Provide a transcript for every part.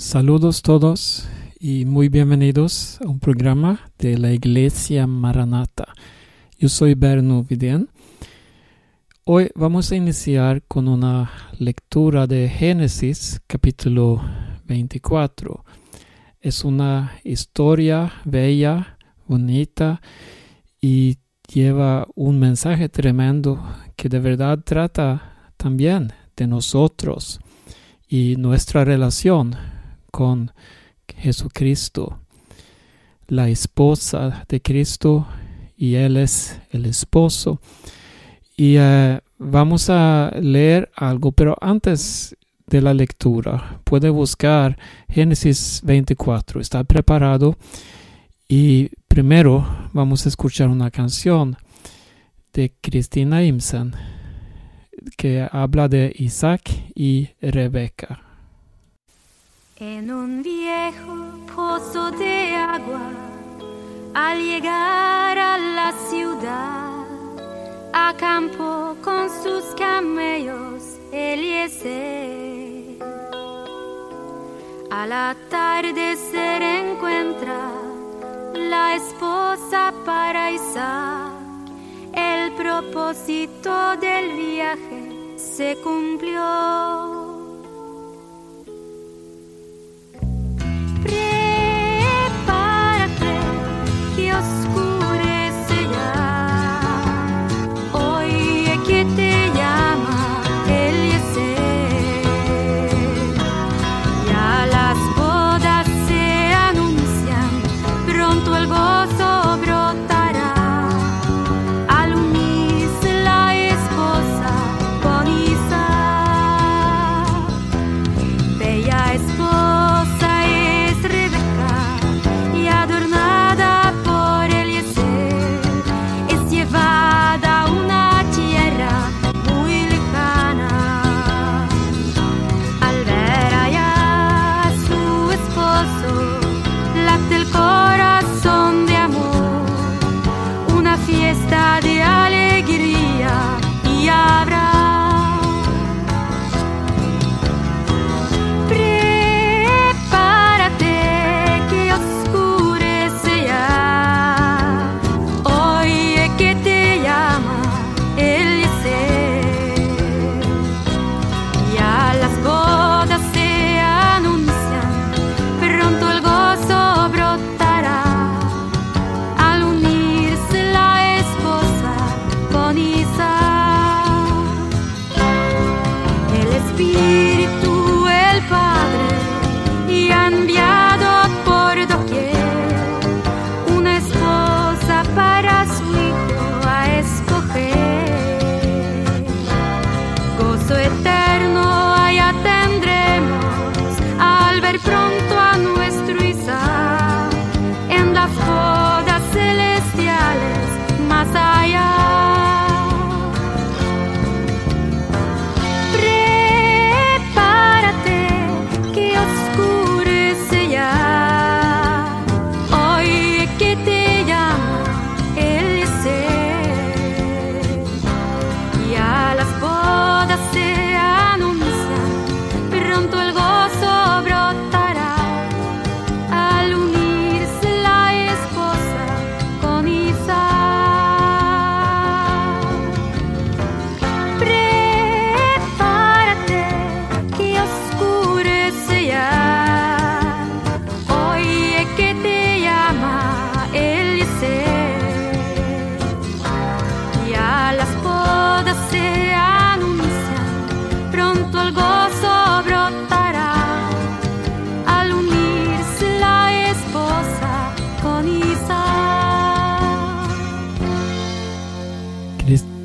Saludos todos y muy bienvenidos a un programa de la Iglesia Maranata. Yo soy Berno Vidén. Hoy vamos a iniciar con una lectura de Génesis capítulo 24. Es una historia bella, bonita y lleva un mensaje tremendo que de verdad trata también de nosotros y nuestra relación con Jesucristo, la esposa de Cristo y Él es el esposo. Y eh, vamos a leer algo, pero antes de la lectura puede buscar Génesis 24. Está preparado y primero vamos a escuchar una canción de Cristina Imsen que habla de Isaac y Rebeca. En un viejo pozo de agua, al llegar a la ciudad, acampó con sus camellos Eliezer. Al atardecer encuentra la esposa para Isaac. El propósito del viaje se cumplió.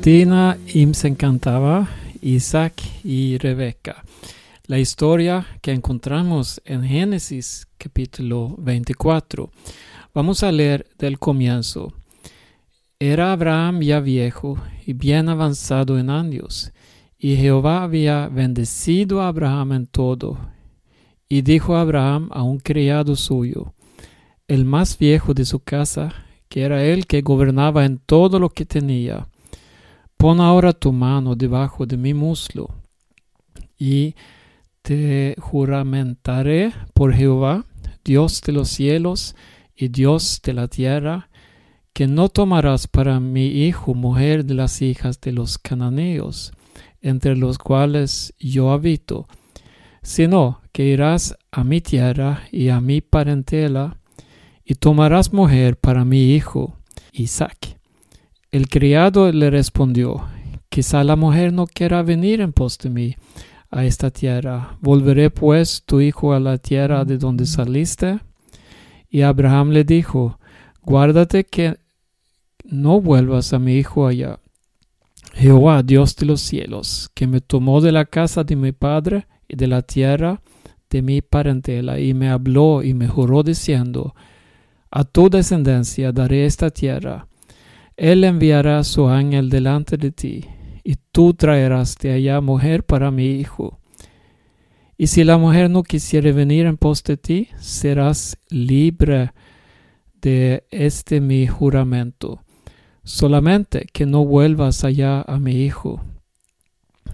Cristina Imsen encantaba Isaac y Rebeca. La historia que encontramos en Génesis capítulo 24. Vamos a leer del comienzo. Era Abraham ya viejo y bien avanzado en años, y Jehová había bendecido a Abraham en todo. Y dijo Abraham a un criado suyo, el más viejo de su casa, que era el que gobernaba en todo lo que tenía, Pon ahora tu mano debajo de mi muslo. Y te juramentaré por Jehová, Dios de los cielos y Dios de la tierra, que no tomarás para mi hijo mujer de las hijas de los cananeos, entre los cuales yo habito, sino que irás a mi tierra y a mi parentela, y tomarás mujer para mi hijo Isaac. El criado le respondió, quizá la mujer no quiera venir en pos de mí a esta tierra. ¿Volveré pues tu hijo a la tierra de donde saliste? Y Abraham le dijo, guárdate que no vuelvas a mi hijo allá. Jehová, Dios de los cielos, que me tomó de la casa de mi padre y de la tierra de mi parentela, y me habló y me juró diciendo, a tu descendencia daré esta tierra. Él enviará su ángel delante de ti, y tú traerás de allá mujer para mi hijo. Y si la mujer no quisiere venir en pos de ti, serás libre de este mi juramento, solamente que no vuelvas allá a mi hijo.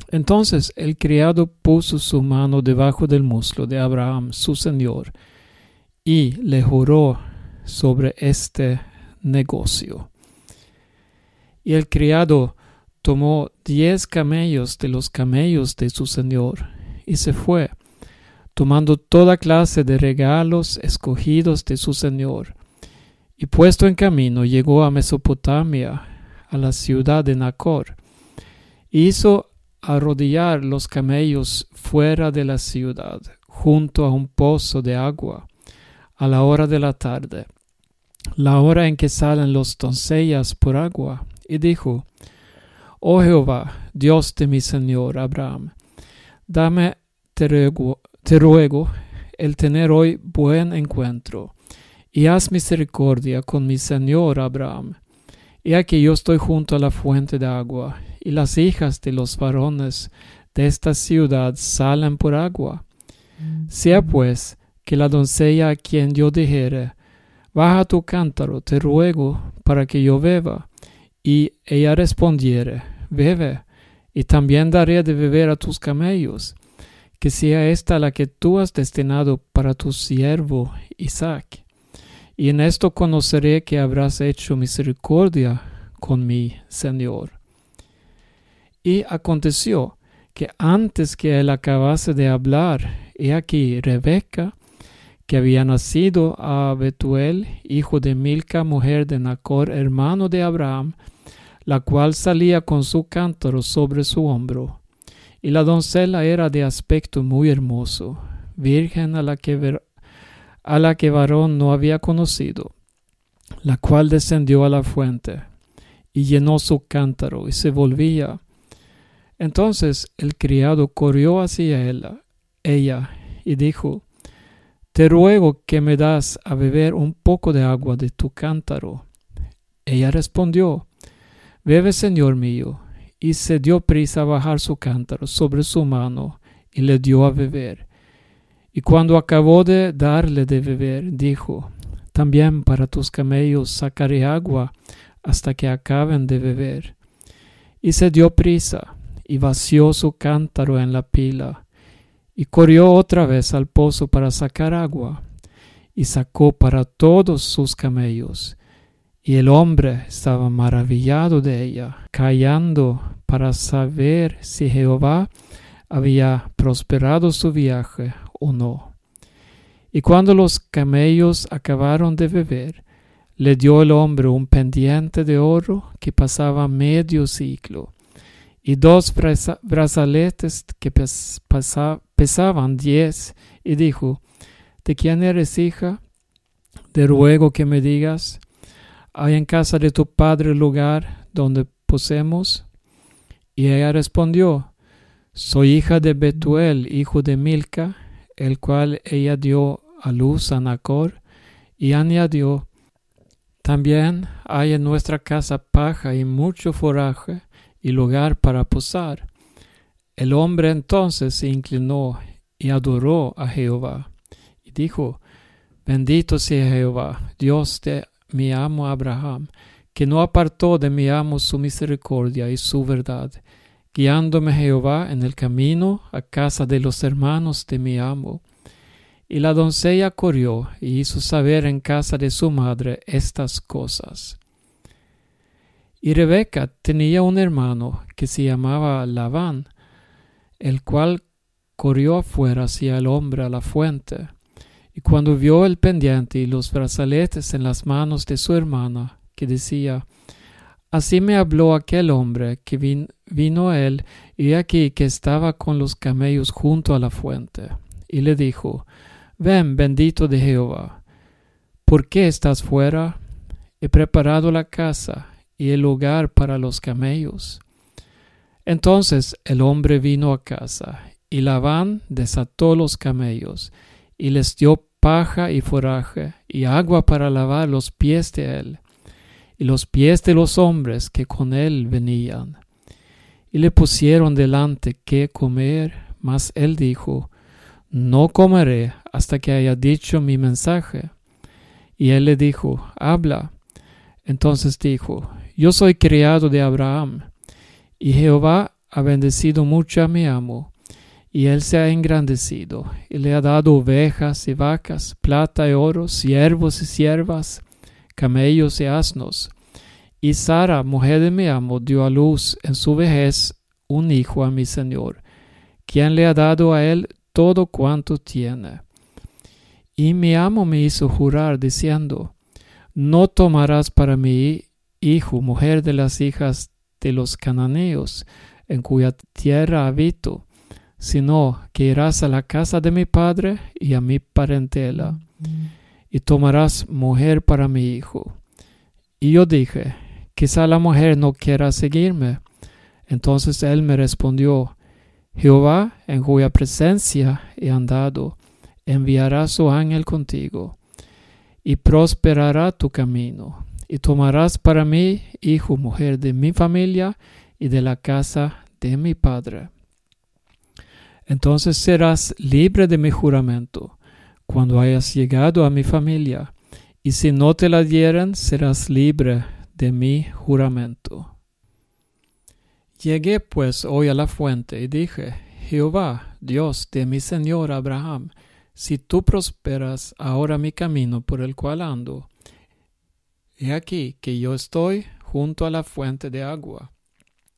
Entonces el criado puso su mano debajo del muslo de Abraham, su señor, y le juró sobre este negocio. Y el criado tomó diez camellos de los camellos de su señor y se fue, tomando toda clase de regalos escogidos de su señor. Y puesto en camino llegó a Mesopotamia, a la ciudad de Nacor, hizo arrodillar los camellos fuera de la ciudad, junto a un pozo de agua, a la hora de la tarde, la hora en que salen los doncellas por agua, y dijo, Oh Jehová, Dios de mi Señor Abraham, dame, te ruego, te ruego, el tener hoy buen encuentro, y haz misericordia con mi Señor Abraham. Y aquí yo estoy junto a la fuente de agua, y las hijas de los varones de esta ciudad salen por agua. Sea pues que la doncella a quien yo dijere, baja tu cántaro, te ruego, para que yo beba, y ella respondiere, bebe, y también daré de beber a tus camellos, que sea esta la que tú has destinado para tu siervo Isaac. Y en esto conoceré que habrás hecho misericordia con mi Señor. Y aconteció que antes que él acabase de hablar, he aquí Rebeca, que había nacido a Betuel, hijo de Milca, mujer de Nacor, hermano de Abraham, la cual salía con su cántaro sobre su hombro. Y la doncella era de aspecto muy hermoso, virgen a la que, a la que varón no había conocido, la cual descendió a la fuente y llenó su cántaro y se volvía. Entonces el criado corrió hacia ella, ella y dijo, Te ruego que me das a beber un poco de agua de tu cántaro. Ella respondió, Bebe, Señor mío. Y se dio prisa a bajar su cántaro sobre su mano y le dio a beber. Y cuando acabó de darle de beber, dijo, También para tus camellos sacaré agua hasta que acaben de beber. Y se dio prisa y vació su cántaro en la pila, y corrió otra vez al pozo para sacar agua, y sacó para todos sus camellos, y el hombre estaba maravillado de ella, callando para saber si Jehová había prosperado su viaje o no. Y cuando los camellos acabaron de beber, le dio el hombre un pendiente de oro que pasaba medio ciclo, y dos brazaletes que pesaban diez, y dijo, ¿De quién eres hija? Te ruego que me digas, ¿Hay en casa de tu padre lugar donde posemos? Y ella respondió, Soy hija de Betuel, hijo de Milca, el cual ella dio a luz a Nacor, y añadió, También hay en nuestra casa paja y mucho foraje y lugar para posar. El hombre entonces se inclinó y adoró a Jehová, y dijo, Bendito sea Jehová, Dios de mi amo Abraham, que no apartó de mi amo su misericordia y su verdad, guiándome Jehová en el camino a casa de los hermanos de mi amo. Y la doncella corrió y hizo saber en casa de su madre estas cosas. Y Rebeca tenía un hermano que se llamaba Labán, el cual corrió afuera hacia el hombre a la fuente. Y cuando vio el pendiente y los brazaletes en las manos de su hermana, que decía, Así me habló aquel hombre que vino él, y aquí que estaba con los camellos junto a la fuente. Y le dijo, Ven, bendito de Jehová. ¿Por qué estás fuera? He preparado la casa y el lugar para los camellos. Entonces el hombre vino a casa, y Labán desató los camellos, y les dio paja y foraje, y agua para lavar los pies de él y los pies de los hombres que con él venían. Y le pusieron delante qué comer, mas él dijo, No comeré hasta que haya dicho mi mensaje. Y él le dijo, Habla. Entonces dijo, Yo soy criado de Abraham, y Jehová ha bendecido mucho a mi amo, y él se ha engrandecido, y le ha dado ovejas y vacas, plata y oro, siervos y siervas, camellos y asnos. Y Sara, mujer de mi amo, dio a luz en su vejez un hijo a mi Señor, quien le ha dado a él todo cuanto tiene. Y mi amo me hizo jurar, diciendo, No tomarás para mí hijo, mujer de las hijas de los cananeos, en cuya tierra habito, sino que irás a la casa de mi padre y a mi parentela, y tomarás mujer para mi hijo. Y yo dije, quizá la mujer no quiera seguirme. Entonces él me respondió, Jehová, en cuya presencia he andado, enviará su ángel contigo, y prosperará tu camino, y tomarás para mí hijo, mujer de mi familia y de la casa de mi padre. Entonces serás libre de mi juramento cuando hayas llegado a mi familia, y si no te la dieran, serás libre de mi juramento. Llegué pues hoy a la fuente y dije, Jehová, Dios de mi Señor Abraham, si tú prosperas ahora mi camino por el cual ando, he aquí que yo estoy junto a la fuente de agua.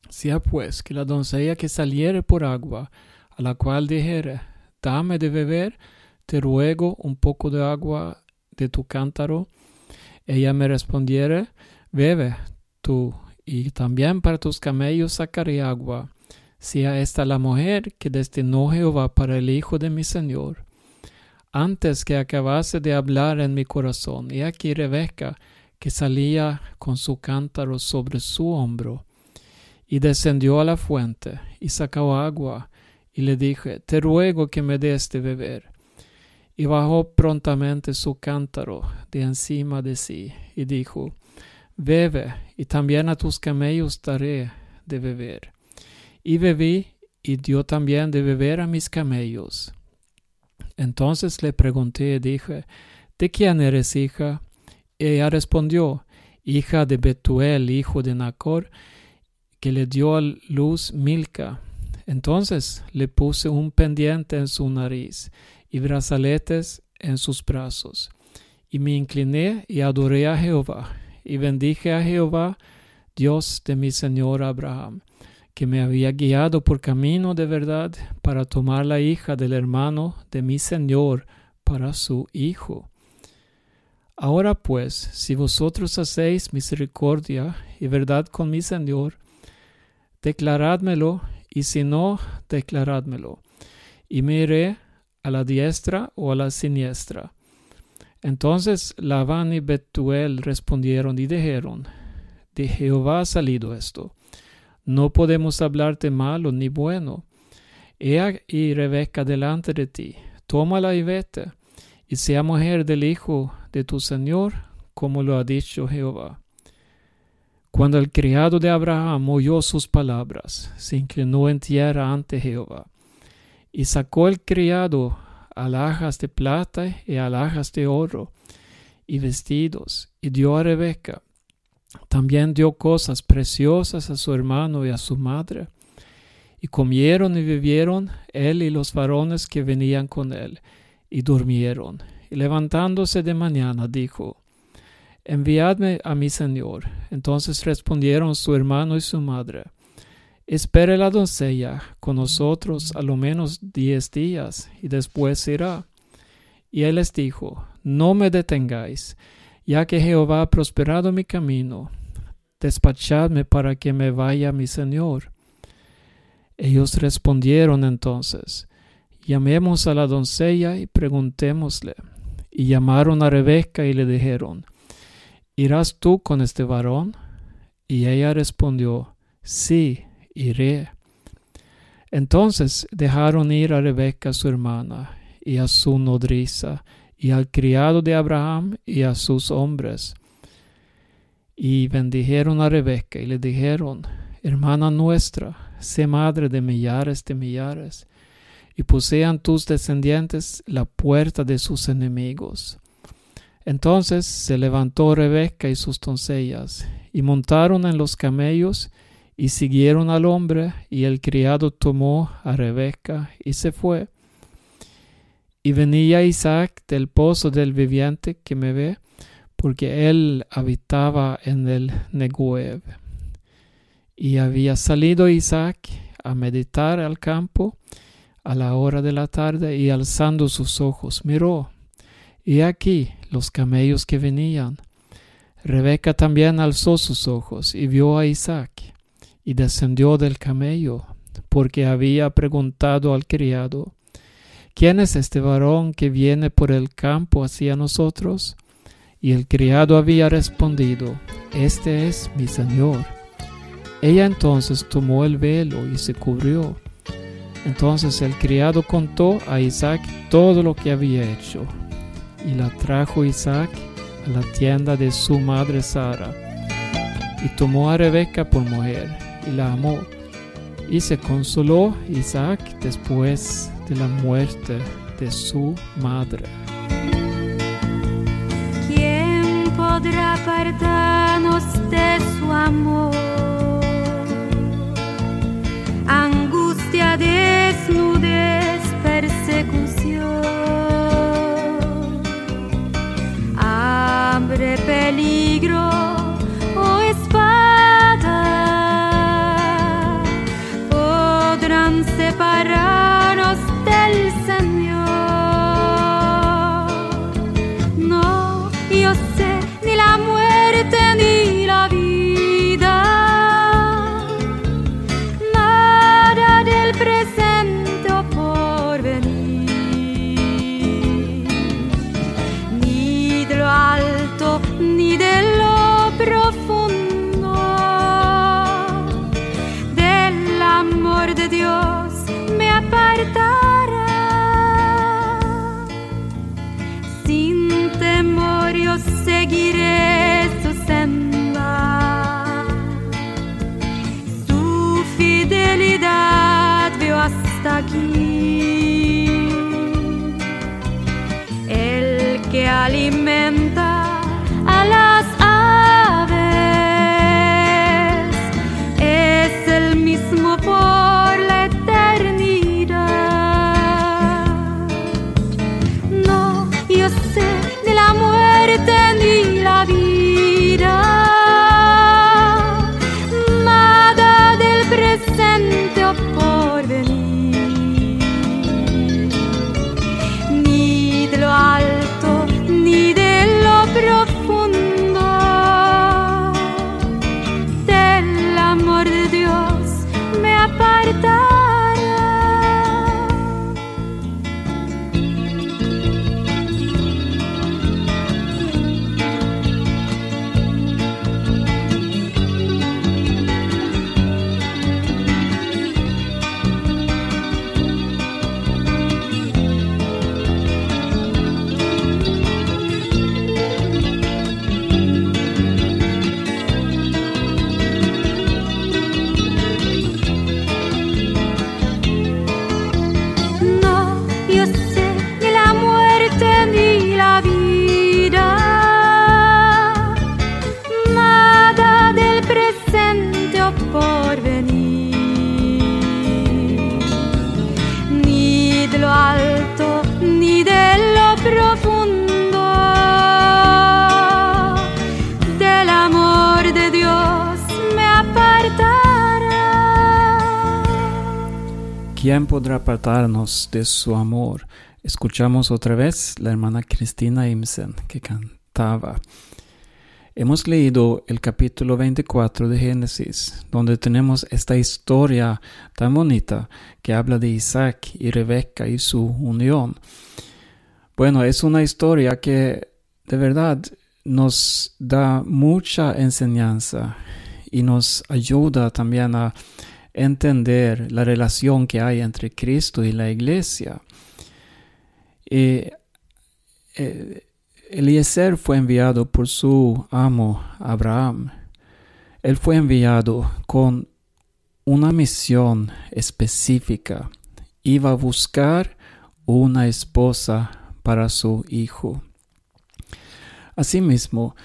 Sea pues que la doncella que saliere por agua, a la cual dijere, dame de beber, te ruego un poco de agua de tu cántaro, ella me respondiere, Bebe tú, y también para tus camellos sacaré agua. Sea esta la mujer que destinó Jehová para el hijo de mi Señor. Antes que acabase de hablar en mi corazón, y aquí Rebeca, que salía con su cántaro sobre su hombro, y descendió a la fuente, y sacó agua, y le dije, Te ruego que me des de beber. Y bajó prontamente su cántaro de encima de sí, y dijo, Bebe, y también a tus camellos daré de beber. Y bebí, y dio también de beber a mis camellos. Entonces le pregunté y dije, ¿de quién eres hija? Ella respondió, hija de Betuel, hijo de Nacor, que le dio a luz Milca. Entonces le puse un pendiente en su nariz y brazaletes en sus brazos. Y me incliné y adoré a Jehová y bendije a Jehová, Dios de mi Señor Abraham, que me había guiado por camino de verdad para tomar la hija del hermano de mi Señor para su hijo. Ahora pues, si vosotros hacéis misericordia y verdad con mi Señor, declarádmelo, y si no, declarádmelo, y me iré a la diestra o a la siniestra entonces Labán y Betuel respondieron y dijeron, de Jehová ha salido esto. No podemos hablarte malo ni bueno. He y Rebeca delante de ti. Tómala y vete, y sea mujer del hijo de tu Señor, como lo ha dicho Jehová. Cuando el criado de Abraham oyó sus palabras, se inclinó en tierra ante Jehová, y sacó el criado alhajas de plata y alhajas de oro, y vestidos, y dio a Rebeca. También dio cosas preciosas a su hermano y a su madre. Y comieron y bebieron él y los varones que venían con él, y durmieron. Y levantándose de mañana dijo, Enviadme a mi señor. Entonces respondieron su hermano y su madre, Espere la doncella con nosotros a lo menos diez días, y después irá. Y él les dijo, No me detengáis, ya que Jehová ha prosperado mi camino. Despachadme para que me vaya mi señor. Ellos respondieron entonces, Llamemos a la doncella y preguntémosle. Y llamaron a Rebeca y le dijeron, ¿Irás tú con este varón? Y ella respondió, Sí, iré. Entonces dejaron ir a Rebeca su hermana, y a su nodriza, y al criado de Abraham, y a sus hombres. Y bendijeron a Rebeca, y le dijeron, Hermana nuestra, sé madre de millares de millares, y posean tus descendientes la puerta de sus enemigos. Entonces se levantó Rebeca y sus doncellas, y montaron en los camellos, y siguieron al hombre, y el criado tomó a Rebeca y se fue. Y venía Isaac del pozo del viviente que me ve, porque él habitaba en el Neguev. Y había salido Isaac a meditar al campo a la hora de la tarde, y alzando sus ojos miró, y aquí los camellos que venían. Rebeca también alzó sus ojos y vio a Isaac, y descendió del camello, porque había preguntado al criado, ¿quién es este varón que viene por el campo hacia nosotros? Y el criado había respondido, Este es mi señor. Ella entonces tomó el velo y se cubrió. Entonces el criado contó a Isaac todo lo que había hecho y la trajo Isaac a la tienda de su madre Sara. Y tomó a Rebeca por mujer y la amó. Y se consoló Isaac después de la muerte de su madre. ¿Quién podrá apartarnos de su amor? Angustia, desnudez, persecución peligro sé ni la muerte ni ¿Quién podrá apartarnos de su amor? Escuchamos otra vez la hermana Cristina Imsen que cantaba. Hemos leído el capítulo 24 de Génesis, donde tenemos esta historia tan bonita que habla de Isaac y Rebeca y su unión. Bueno, es una historia que de verdad nos da mucha enseñanza y nos ayuda también a entender la relación que hay entre Cristo y la iglesia. Y, eh, Eliezer fue enviado por su amo Abraham. Él fue enviado con una misión específica. Iba a buscar una esposa para su hijo. Asimismo,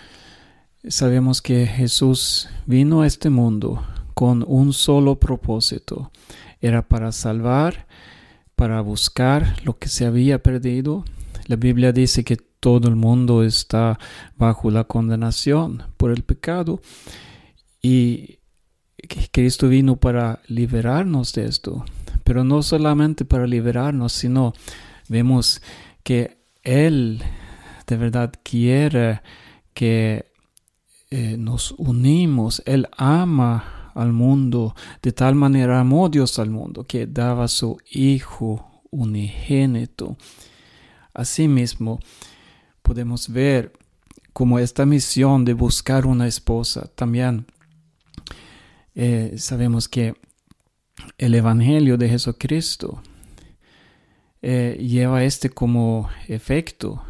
sabemos que Jesús vino a este mundo con un solo propósito. Era para salvar, para buscar lo que se había perdido. La Biblia dice que todo el mundo está bajo la condenación por el pecado y Cristo vino para liberarnos de esto. Pero no solamente para liberarnos, sino vemos que Él de verdad quiere que eh, nos unimos. Él ama al mundo, de tal manera amó Dios al mundo que daba su Hijo unigénito. Asimismo, podemos ver como esta misión de buscar una esposa también eh, sabemos que el Evangelio de Jesucristo eh, lleva este como efecto.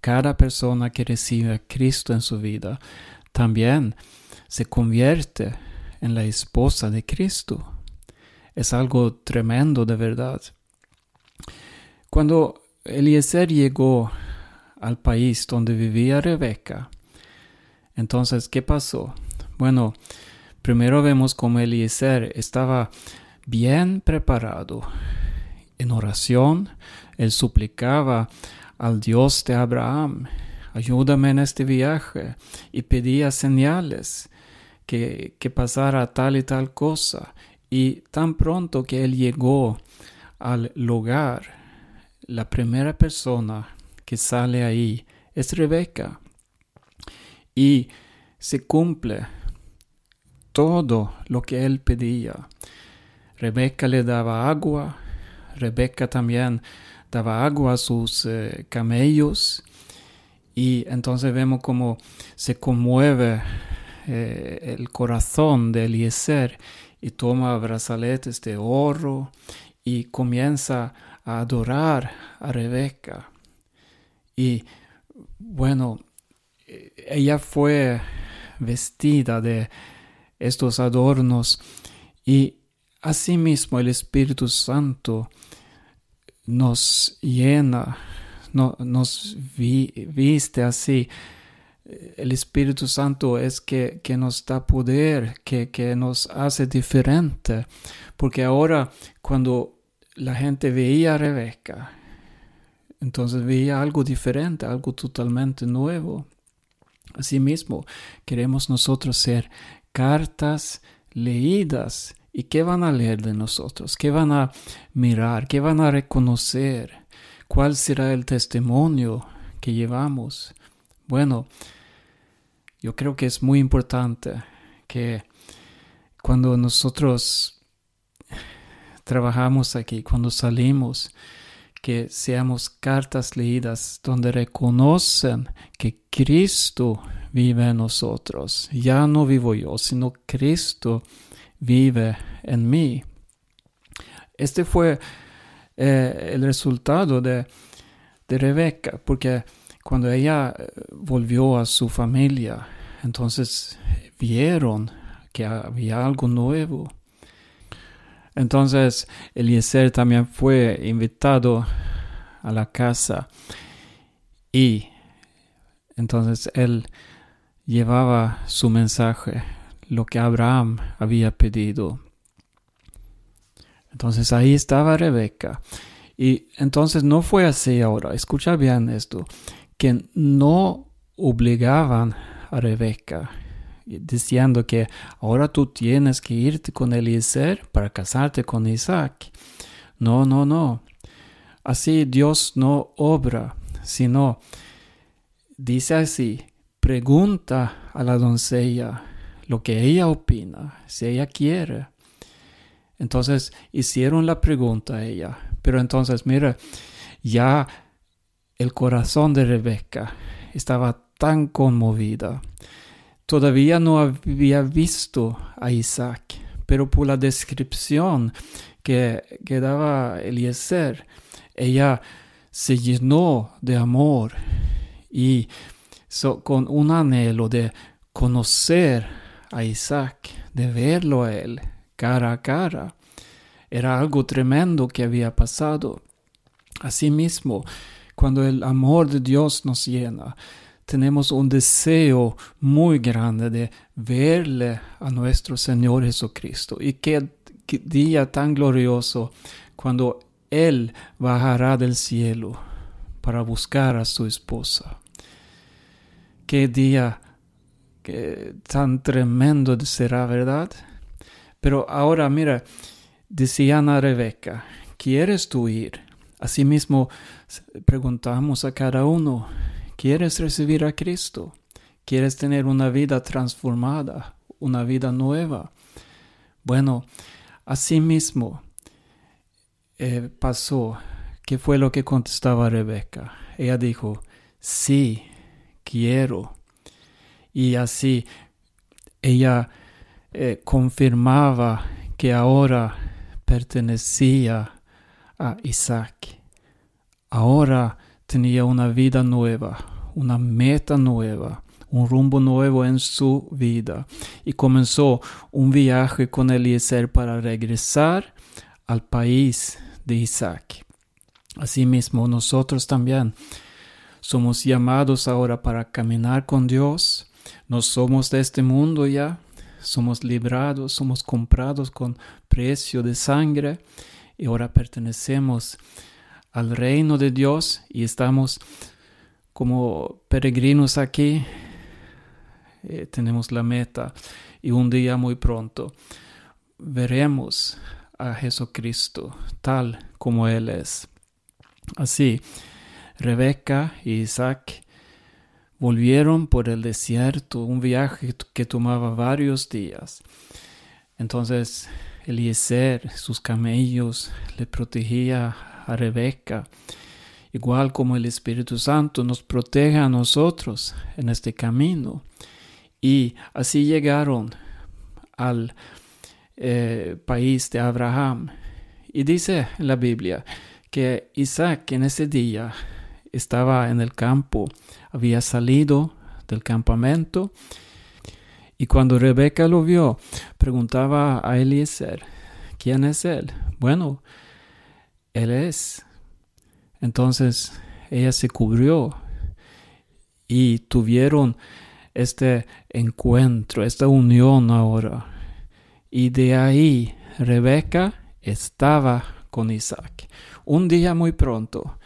Cada persona que recibe a Cristo en su vida también se convierte en la esposa de Cristo. Es algo tremendo de verdad. Cuando Eliezer llegó al país donde vivía Rebeca, entonces, ¿qué pasó? Bueno, primero vemos cómo Eliezer estaba bien preparado. En oración, él suplicaba al Dios de Abraham, ayúdame en este viaje, y pedía señales que, pasara tal y tal cosa. Y tan pronto que él llegó al lugar, la primera persona que sale ahí es Rebeca. Y se cumple todo lo que él pedía. Rebeca le daba agua, Rebeca también daba agua a sus eh, camellos y entonces vemos cómo se conmueve eh, el corazón de Eliezer y toma brazaletes de oro y comienza a adorar a Rebeca. Y bueno, ella fue vestida de estos adornos y asimismo el Espíritu Santo nos llena, nos viste así el Espíritu Santo es que, nos da poder, que, que, nos hace diferente. Porque ahora cuando la gente veía a Rebeca, entonces veía algo diferente, algo totalmente nuevo. Asimismo, queremos nosotros ser cartas leídas. ¿Y qué van a leer de nosotros? ¿Qué van a mirar? ¿Qué van a reconocer? ¿Cuál será el testimonio que llevamos? Bueno, yo creo que es muy importante que cuando nosotros trabajamos aquí, cuando salimos, que seamos cartas leídas donde reconocen que Cristo vive en nosotros. Ya no vivo yo, sino Cristo vive en mí. Este fue eh, el resultado de, de Rebeca, porque cuando ella eh, volvió a su familia, entonces vieron que había algo nuevo. Entonces Eliezer también fue invitado a la casa y entonces él llevaba su mensaje, lo que Abraham había pedido. Entonces ahí estaba Rebeca. Y entonces no fue así ahora. Escucha bien esto que no obligaban a Rebeca, diciendo que ahora tú tienes que irte con Eliezer para casarte con Isaac. No, no, no. Así Dios no obra, sino dice así, pregunta a la doncella lo que ella opina, si ella quiere. Entonces hicieron la pregunta a ella, pero entonces mira, ya el corazón de Rebeca estaba tan conmovida. Todavía no había visto a Isaac, pero por la descripción que, daba Eliezer, ella se llenó de amor y con un anhelo de conocer a Isaac, de verlo a él cara a cara. Era algo tremendo que había pasado. Asimismo, cuando el amor de Dios nos llena, tenemos un deseo muy grande de verle a nuestro Señor Jesucristo. Y qué, qué día tan glorioso cuando Él bajará del cielo para buscar a su esposa. Qué día tan tremendo será, ¿verdad? Pero ahora mira, decían a Rebeca, ¿quieres tú ir? Asimismo, preguntamos a cada uno, ¿quieres recibir a Cristo? ¿Quieres tener una vida transformada, una vida nueva? Bueno, asimismo eh, pasó. ¿Qué fue lo que contestaba Rebeca? Ella dijo, sí, quiero. Y así ella eh, confirmaba que ahora pertenecía a Isaac. Ahora tenía una vida nueva, una meta nueva, un rumbo nuevo en su vida y comenzó un viaje con Eliezer para regresar al país de Isaac. Asimismo, nosotros también somos llamados ahora para caminar con Dios. No somos de este mundo ya, somos librados, somos comprados con precio de sangre y ahora pertenecemos al reino de Dios y estamos como peregrinos aquí. Eh, tenemos la meta y un día muy pronto veremos a Jesucristo tal como Él es. Así, Rebeca y Isaac volvieron por el desierto, un viaje que tomaba varios días. Entonces Eliezer, sus camellos, le protegía a Rebeca, igual como el Espíritu Santo nos protege a nosotros en este camino. Y así llegaron al eh, país de Abraham. Y dice en la Biblia que Isaac en ese día estaba en el campo había salido del campamento y cuando Rebeca lo vio, preguntaba a Eliezer, ¿quién es él? Bueno, él es. Entonces ella se cubrió y tuvieron este encuentro, esta unión ahora. Y de ahí Rebeca estaba con Isaac. Un día muy pronto,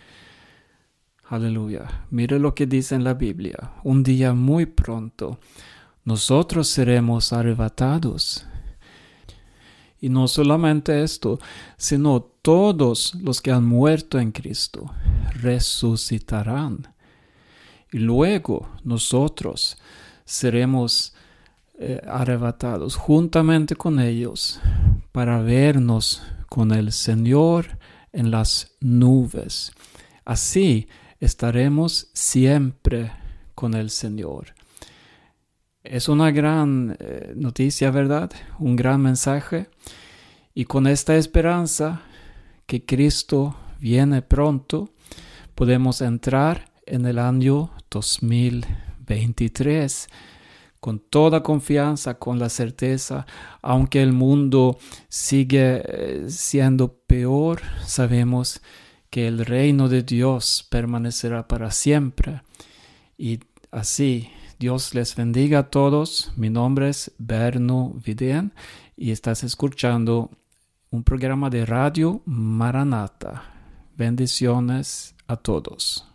Aleluya. Mire lo que dice en la Biblia. Un día muy pronto nosotros seremos arrebatados. Y no solamente esto, sino todos los que han muerto en Cristo resucitarán. Y luego nosotros seremos eh, arrebatados juntamente con ellos para vernos con el Señor en las nubes. Así estaremos siempre con el Señor. Es una gran eh, noticia, ¿verdad? Un gran mensaje. Y con esta esperanza que Cristo viene pronto, podemos entrar en el año 2023 con toda confianza, con la certeza, aunque el mundo sigue eh, siendo peor, sabemos que el reino de Dios permanecerá para siempre. Y así, Dios les bendiga a todos. Mi nombre es Berno Vidén y estás escuchando un programa de radio Maranata. Bendiciones a todos.